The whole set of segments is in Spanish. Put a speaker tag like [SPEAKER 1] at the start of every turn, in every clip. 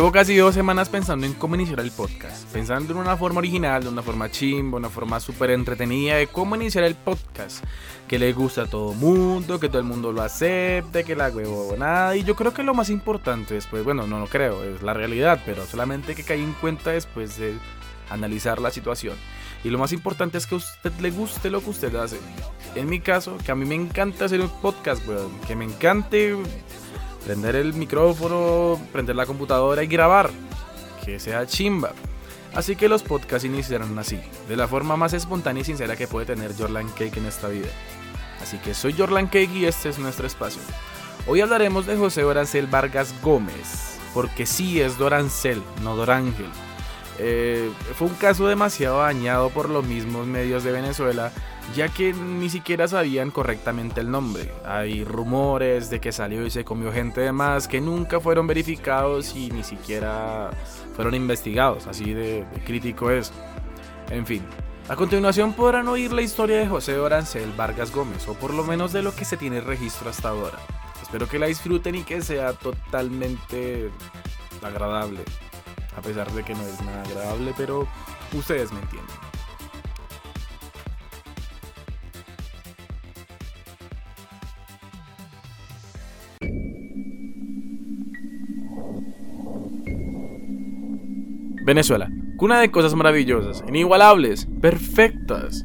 [SPEAKER 1] Llevo casi dos semanas pensando en cómo iniciar el podcast, pensando en una forma original, de una forma chimba, una forma súper entretenida de cómo iniciar el podcast, que le gusta a todo mundo, que todo el mundo lo acepte, que la nada y yo creo que lo más importante después, bueno, no lo creo, es la realidad, pero solamente que caí en cuenta después de analizar la situación. Y lo más importante es que a usted le guste lo que usted hace. En mi caso, que a mí me encanta hacer un podcast, weón, que me encante prender el micrófono, prender la computadora y grabar. Que sea chimba. Así que los podcasts iniciaron así, de la forma más espontánea y sincera que puede tener Jorlan Cake en esta vida. Así que soy Jorlan Cake y este es nuestro espacio. Hoy hablaremos de José Dorancel Vargas Gómez, porque sí es Dorancel, no Dorángel. Eh, fue un caso demasiado dañado por los mismos medios de Venezuela ya que ni siquiera sabían correctamente el nombre. Hay rumores de que salió y se comió gente de más que nunca fueron verificados y ni siquiera fueron investigados, así de, crítico es. En fin, a continuación podrán oír la historia de José Orancel Vargas Gómez, o por lo menos de lo que se tiene registro hasta ahora. Espero que la disfruten y que sea totalmente agradable, a pesar de que no es nada agradable, pero ustedes me entienden. Venezuela, cuna de cosas maravillosas, inigualables, perfectas.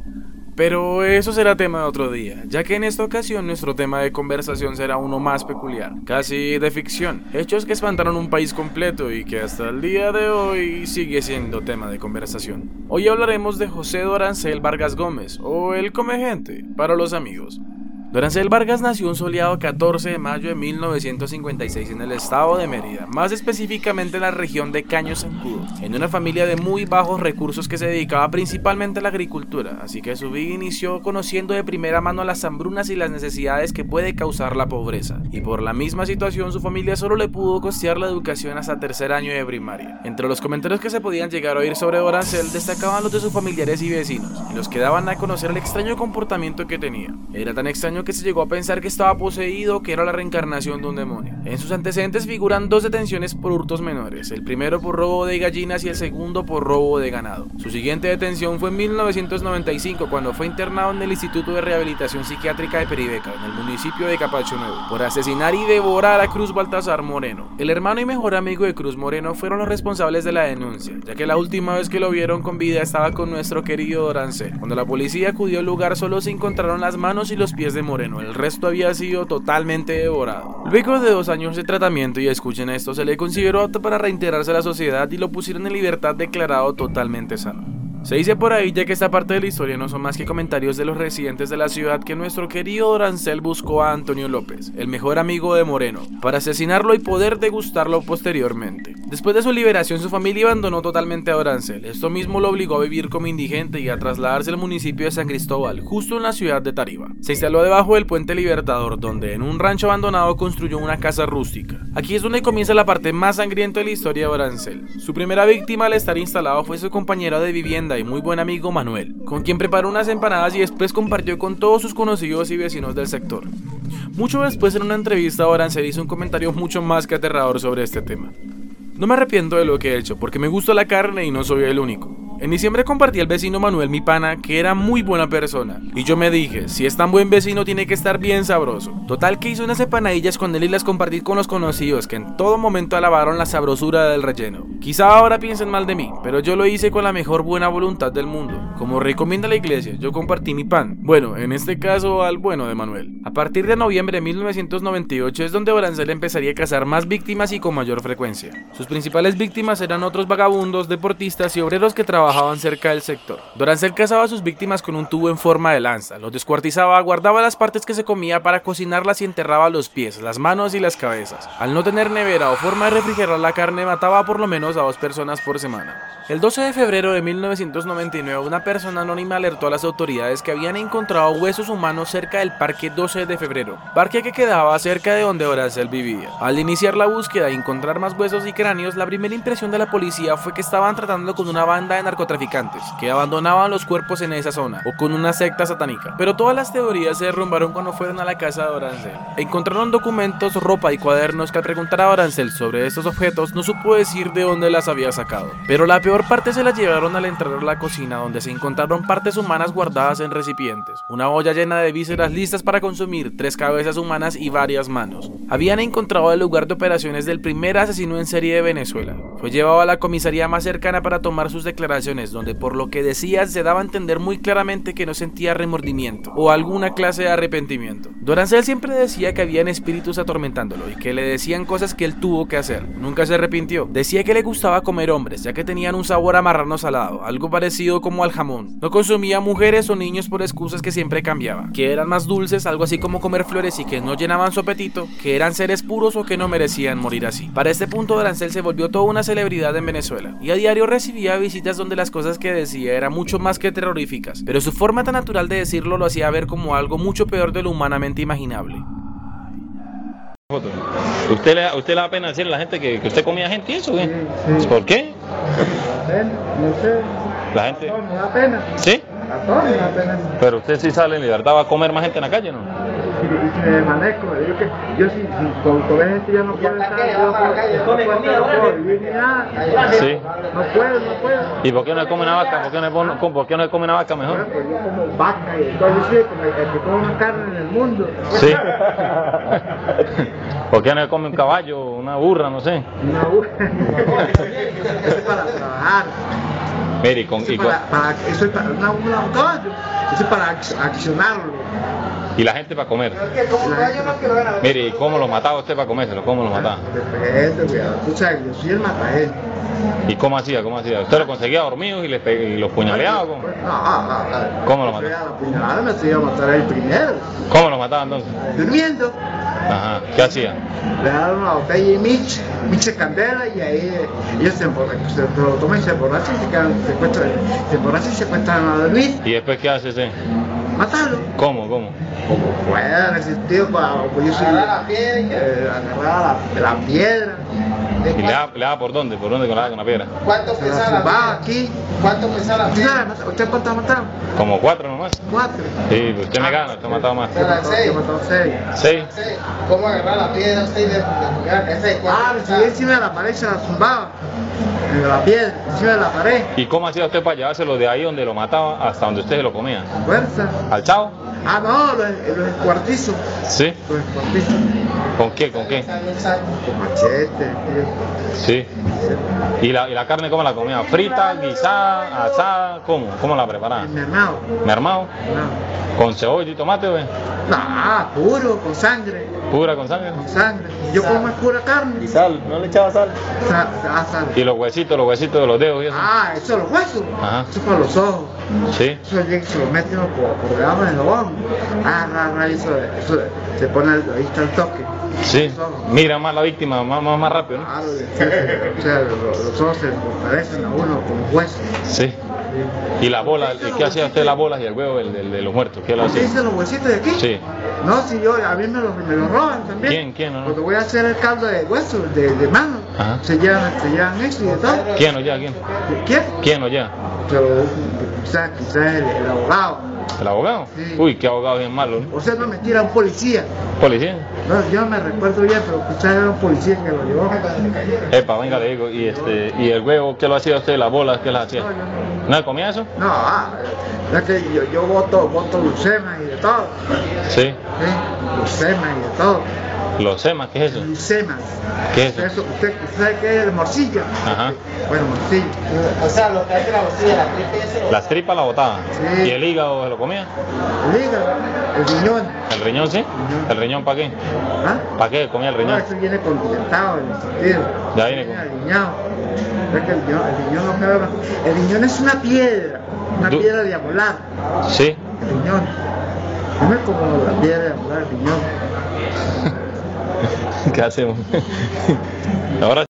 [SPEAKER 1] Pero eso será tema de otro día, ya que en esta ocasión nuestro tema de conversación será uno más peculiar, casi de ficción, hechos que espantaron un país completo y que hasta el día de hoy sigue siendo tema de conversación. Hoy hablaremos de José Dorancel Vargas Gómez, o el Comegente, para los amigos. Dorancel Vargas nació un soleado 14 de mayo de 1956 en el estado de Mérida, más específicamente en la región de Caño Zancudo, en una familia de muy bajos recursos que se dedicaba principalmente a la agricultura, así que su vida inició conociendo de primera mano las hambrunas y las necesidades que puede causar la pobreza, y por la misma situación su familia solo le pudo costear la educación hasta tercer año de primaria. Entre los comentarios que se podían llegar a oír sobre Dorancel destacaban los de sus familiares y vecinos, y los que daban a conocer el extraño comportamiento que tenía. Era tan extraño que se llegó a pensar que estaba poseído, que era la reencarnación de un demonio. En sus antecedentes figuran dos detenciones por hurtos menores, el primero por robo de gallinas y el segundo por robo de ganado. Su siguiente detención fue en 1995 cuando fue internado en el Instituto de Rehabilitación Psiquiátrica de Peribeca, en el municipio de Capacho Nuevo, por asesinar y devorar a Cruz Baltasar Moreno. El hermano y mejor amigo de Cruz Moreno fueron los responsables de la denuncia, ya que la última vez que lo vieron con vida estaba con nuestro querido Dorance. Cuando la policía acudió al lugar solo se encontraron las manos y los pies de Moreno el resto había sido totalmente devorado. Luego de dos años de tratamiento, y escuchen esto, se le consideró apto para reintegrarse a la sociedad y lo pusieron en libertad declarado totalmente sano. Se dice por ahí, ya que esta parte de la historia no son más que comentarios de los residentes de la ciudad, que nuestro querido Dorancel buscó a Antonio López, el mejor amigo de Moreno, para asesinarlo y poder degustarlo posteriormente. Después de su liberación, su familia abandonó totalmente a Dorancel. Esto mismo lo obligó a vivir como indigente y a trasladarse al municipio de San Cristóbal, justo en la ciudad de Tariba. Se instaló debajo del puente Libertador, donde en un rancho abandonado construyó una casa rústica. Aquí es donde comienza la parte más sangrienta de la historia de Dorancel. Su primera víctima al estar instalado fue su compañero de vivienda y muy buen amigo Manuel, con quien preparó unas empanadas y después compartió con todos sus conocidos y vecinos del sector. Mucho después en una entrevista se hizo un comentario mucho más que aterrador sobre este tema. No me arrepiento de lo que he hecho, porque me gusta la carne y no soy el único. En diciembre compartí al vecino Manuel, mi pana, que era muy buena persona. Y yo me dije, si es tan buen vecino tiene que estar bien sabroso. Total que hice unas empanadillas con él y las compartí con los conocidos, que en todo momento alabaron la sabrosura del relleno. Quizá ahora piensen mal de mí, pero yo lo hice con la mejor buena voluntad del mundo. Como recomienda la iglesia, yo compartí mi pan. Bueno, en este caso al bueno de Manuel. A partir de noviembre de 1998 es donde Orancel empezaría a cazar más víctimas y con mayor frecuencia. Sus principales víctimas eran otros vagabundos, deportistas y obreros que trabajaban trabajaban cerca del sector. Dorancel cazaba a sus víctimas con un tubo en forma de lanza, los descuartizaba, guardaba las partes que se comía para cocinarlas y enterraba los pies, las manos y las cabezas. Al no tener nevera o forma de refrigerar la carne, mataba por lo menos a dos personas por semana. El 12 de febrero de 1999, una persona anónima alertó a las autoridades que habían encontrado huesos humanos cerca del Parque 12 de Febrero, parque que quedaba cerca de donde Dorancel vivía. Al iniciar la búsqueda y encontrar más huesos y cráneos, la primera impresión de la policía fue que estaban tratando con una banda de narcotraficantes que abandonaban los cuerpos en esa zona o con una secta satánica. Pero todas las teorías se derrumbaron cuando fueron a la casa de Orancel. Encontraron documentos, ropa y cuadernos que al preguntar a Orancel sobre estos objetos no supo decir de dónde las había sacado. Pero la peor parte se la llevaron al entrar a la cocina donde se encontraron partes humanas guardadas en recipientes, una olla llena de vísceras listas para consumir, tres cabezas humanas y varias manos. Habían encontrado el lugar de operaciones del primer asesino en serie de Venezuela. Fue llevado a la comisaría más cercana para tomar sus donde por lo que decía se daba a entender muy claramente que no sentía remordimiento o alguna clase de arrepentimiento. Dorancel siempre decía que habían espíritus atormentándolo y que le decían cosas que él tuvo que hacer. Nunca se arrepintió. Decía que le gustaba comer hombres, ya que tenían un sabor a marrano salado, algo parecido como al jamón. No consumía mujeres o niños por excusas que siempre cambiaba, que eran más dulces, algo así como comer flores y que no llenaban su apetito, que eran seres puros o que no merecían morir así. Para este punto Dorancel se volvió toda una celebridad en Venezuela y a diario recibía visitas donde las cosas que decía eran mucho más que terroríficas, pero su forma tan natural de decirlo lo hacía ver como algo mucho peor de lo humanamente imaginable.
[SPEAKER 2] ¿Usted le, usted le da pena decirle a la gente que, que usted comía gente y eso? ¿qué? ¿Por qué?
[SPEAKER 3] No sé.
[SPEAKER 2] La gente...
[SPEAKER 3] Me da pena.
[SPEAKER 2] ¿Sí?
[SPEAKER 3] A todos me da pena.
[SPEAKER 2] Pero usted sí sale en libertad, va a comer más gente en la calle, ¿no?
[SPEAKER 3] Si me manejo, yo, que, yo si, si con, con gente ya no puedo estar, yo no puedo, no puedo, vivir ni nada.
[SPEAKER 2] Sí.
[SPEAKER 3] No puedo, no puedo.
[SPEAKER 2] ¿Y por qué no se come una vaca? ¿Por qué no por qué no come una vaca
[SPEAKER 3] Bueno,
[SPEAKER 2] mejor?
[SPEAKER 3] pues yo como vaca y todo, yo soy el que, come más carne en el mundo.
[SPEAKER 2] Sí. ¿Por qué no se come un caballo, una burra, no sé?
[SPEAKER 3] Una burra. Eso es para trabajar.
[SPEAKER 2] Mire, con,
[SPEAKER 3] Eso es para, para, eso es para una, una, todo eso. Eso es para ac- accionarlo.
[SPEAKER 2] Y la gente para comer. Mire, ¿y cómo lo mataba usted para comérselo? ¿Cómo lo mataba?
[SPEAKER 3] Cuidado. Tú sabes, yo soy el.
[SPEAKER 2] ¿Y cómo hacía? ¿Cómo hacía? ¿Usted lo conseguía dormidos y, y los puñaleaba? ¿Cómo? ¿Cómo lo?
[SPEAKER 3] La puñalada me estoy a matar el primero.
[SPEAKER 2] ¿Cómo lo mataba entonces?
[SPEAKER 3] Durmiendo.
[SPEAKER 2] Ajá. ¿Qué hacía?
[SPEAKER 3] Le daron una botella y Mitch, Mitch de candela y ahí eh, ellos se, se, se lo toman y se emborrachan y se quedan, se cuestan, se emborrachan y se cuestan a dormir.
[SPEAKER 2] ¿Y después qué hace ese?
[SPEAKER 3] Matarlo.
[SPEAKER 2] ¿Cómo? ¿Cómo?
[SPEAKER 3] Como pueda, en ese sentido, para, pues yo soy, eh, agarrar la, la piedra.
[SPEAKER 2] ¿Y le da, le da por dónde? ¿Por dónde con la, con la piedra?
[SPEAKER 4] ¿Cuánto
[SPEAKER 3] la
[SPEAKER 4] pesa la piedra?
[SPEAKER 3] aquí.
[SPEAKER 4] ¿Cuánto pesa la
[SPEAKER 3] ¿Usted
[SPEAKER 4] piedra?
[SPEAKER 3] ¿Usted cuánto ha matado?
[SPEAKER 2] Como cuatro nomás.
[SPEAKER 3] Cuatro.
[SPEAKER 2] Sí, pues usted me gana, usted ha matado más.
[SPEAKER 3] Yo he matado- yo he matado seis.
[SPEAKER 2] ¿Seis?
[SPEAKER 4] ¿Cómo agarrar la piedra usted y de, de
[SPEAKER 3] Ah, subí encima de la pared se la zumbaba. En la piedra, encima de la pared.
[SPEAKER 2] ¿Y cómo hacía usted para llevárselo de ahí donde lo mataba hasta donde usted se lo comía?
[SPEAKER 3] Fuerza.
[SPEAKER 2] ¿Al chavo?
[SPEAKER 3] Ah, no, los, los escuartizos.
[SPEAKER 2] Sí.
[SPEAKER 3] Los.
[SPEAKER 2] ¿Con qué? ¿Con qué?
[SPEAKER 3] Con machete, tío.
[SPEAKER 2] Sí. ¿Y la, y la carne cómo la comía? ¿Frita, guisada, asada? ¿Cómo? ¿Cómo la preparaba?
[SPEAKER 3] Mi hermano.
[SPEAKER 2] ¿Me armado?
[SPEAKER 3] No.
[SPEAKER 2] ¿Con cebolla y tomate, güey?
[SPEAKER 3] No, puro, con sangre.
[SPEAKER 2] ¿Pura con sangre?
[SPEAKER 3] Con sangre. Yo como es pura carne.
[SPEAKER 2] sal? ¿No le echaba sal?
[SPEAKER 3] Ah, sal.
[SPEAKER 2] ¿Y los huesitos, los huesitos de los dedos y eso?
[SPEAKER 3] Ah, eso los huesos.
[SPEAKER 2] Ajá.
[SPEAKER 3] Eso para los ojos.
[SPEAKER 2] Sí.
[SPEAKER 3] Eso llega y se lo mete uno por, por debajo del ojo. Ah, ra, ra, eso, eso se pone, ahí está el toque.
[SPEAKER 2] Sí. Mira más la víctima, más, más, más rápido, ¿no?
[SPEAKER 3] Claro, o sea, los, los ojos se fortalecen a uno como huesos.
[SPEAKER 2] Sí. ¿Y la bola? ¿Y qué hacía usted las bolas y el huevo del- del- de los muertos? ¿Qué lo
[SPEAKER 3] ¿Qué
[SPEAKER 2] hacía?
[SPEAKER 3] dicen los huesitos de aquí?
[SPEAKER 2] Sí.
[SPEAKER 3] No, si yo, a mí me los me lo roban también.
[SPEAKER 2] ¿Quién? ¿Quién? No.
[SPEAKER 3] Cuando voy a hacer el caldo de hueso, de, de mano,
[SPEAKER 2] Ajá.
[SPEAKER 3] se llevan, se llevan eso y de todo.
[SPEAKER 2] ¿Quién lo lleva? ¿Quién?
[SPEAKER 3] ¿Quién?
[SPEAKER 2] ¿Quién lo lleva?
[SPEAKER 3] Pero quizás, quizás el, el abogado.
[SPEAKER 2] ¿El abogado?
[SPEAKER 3] Sí.
[SPEAKER 2] Uy, qué abogado bien malo, ¿no?
[SPEAKER 3] O sea, no mentira, un policía.
[SPEAKER 2] ¿Policía?
[SPEAKER 3] No, yo me recuerdo bien, pero quizás era un policía que lo llevó.
[SPEAKER 2] Epa, venga, le digo, y este, y el huevo, ¿qué lo hacía usted? ¿Las bolas, qué las hacía?
[SPEAKER 3] No, yo no.
[SPEAKER 2] ¿No comía eso?
[SPEAKER 3] No, ah, es que yo, yo voto, voto glucema y de todo.
[SPEAKER 2] Sí.
[SPEAKER 3] ¿sí? Glucema y de todo.
[SPEAKER 2] Los semas, ¿qué es eso?
[SPEAKER 3] Glucema.
[SPEAKER 2] ¿Qué es eso?
[SPEAKER 3] Eso, ¿Usted usted sabe qué es el morcilla?
[SPEAKER 2] Ajá.
[SPEAKER 3] Bueno, morcilla.
[SPEAKER 4] O sea, lo que hace la bolsilla, la tripa y eso.
[SPEAKER 2] Las tripas la botaba.
[SPEAKER 3] Sí.
[SPEAKER 2] ¿Y el hígado se lo comía?
[SPEAKER 3] El hígado, el riñón.
[SPEAKER 2] ¿El riñón sí? ¿El riñón para qué?
[SPEAKER 3] ¿Ah?
[SPEAKER 2] ¿Para qué comía el
[SPEAKER 3] No,
[SPEAKER 2] riñón?
[SPEAKER 3] eso viene condimentado en el sentido.
[SPEAKER 2] Ya viene con-
[SPEAKER 3] aliñado. Es que el riñón, el riñón no más. El riñón es una piedra, una
[SPEAKER 2] Du-
[SPEAKER 3] piedra diagonal.
[SPEAKER 2] Sí.
[SPEAKER 3] El riñón. No es como la piedra diagonal, el riñón.
[SPEAKER 2] ¿Qué hacemos? Ahora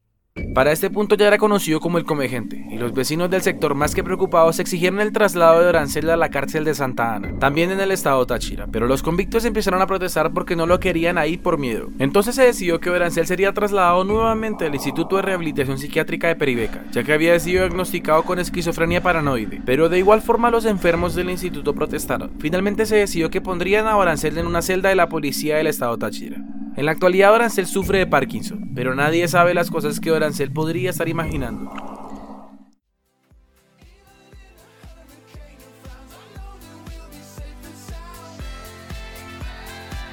[SPEAKER 1] Para este punto ya era conocido como el Comegente, y los vecinos del sector más que preocupados exigieron el traslado de Orancel a la cárcel de Santa Ana, también en el estado Táchira, pero los convictos empezaron a protestar porque no lo querían ahí por miedo. Entonces se decidió que Orancel sería trasladado nuevamente al Instituto de Rehabilitación Psiquiátrica de Peribeca, ya que había sido diagnosticado con esquizofrenia paranoide, pero de igual forma los enfermos del instituto protestaron. Finalmente se decidió que pondrían a Orancel en una celda de la policía del estado Táchira. En la actualidad Orancel sufre de Parkinson, pero nadie sabe las cosas que Orancel podría estar imaginando.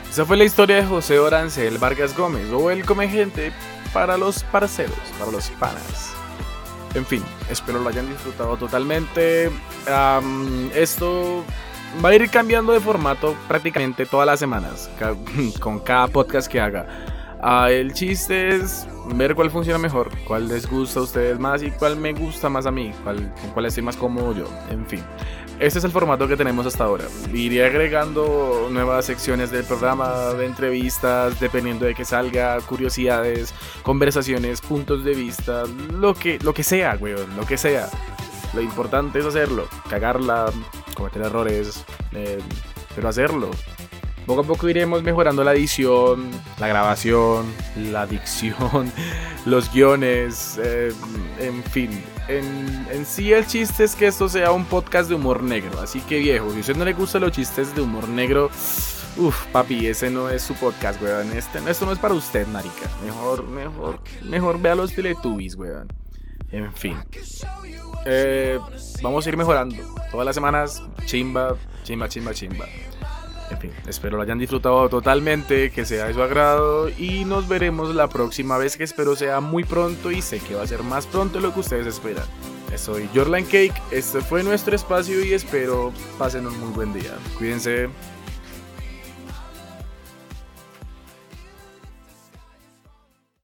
[SPEAKER 1] Esa fue la historia de José Orancel Vargas Gómez, o el come gente para los parceros, para los panas. En fin, espero lo hayan disfrutado totalmente. esto va a ir cambiando de formato prácticamente todas las semanas, con cada podcast que haga. Ah, el chiste es ver cuál funciona mejor, cuál les gusta a ustedes más y cuál me gusta más a mí, cuál, con cuál estoy más cómodo yo, en fin. Este es el formato que tenemos hasta ahora. Iré agregando nuevas secciones del programa, de entrevistas, dependiendo de que salga, curiosidades, conversaciones, puntos de vista, lo que, lo que sea, weón, lo que sea. Lo importante es hacerlo, cagarla, cometer errores, eh, pero hacerlo. Poco a poco iremos mejorando la edición, la grabación, la dicción, los guiones, eh, en fin. En, en, sí el chiste es que esto sea un podcast de humor negro. Así que viejo, si a usted no le gustan los chistes de humor negro, uff, papi, ese no es su podcast, weón. Este, esto no es para usted, marica. Mejor, mejor, mejor vea los Teletubbies, weón. En fin. Eh, vamos a ir mejorando. Todas las semanas, chimba, chimba, chimba, chimba. En fin, espero lo hayan disfrutado totalmente, que sea de su agrado y nos veremos la próxima vez que espero sea muy pronto y sé que va a ser más pronto de lo que ustedes esperan. Soy Jorlan Cake, este fue nuestro espacio y espero pasen un muy buen día. Cuídense.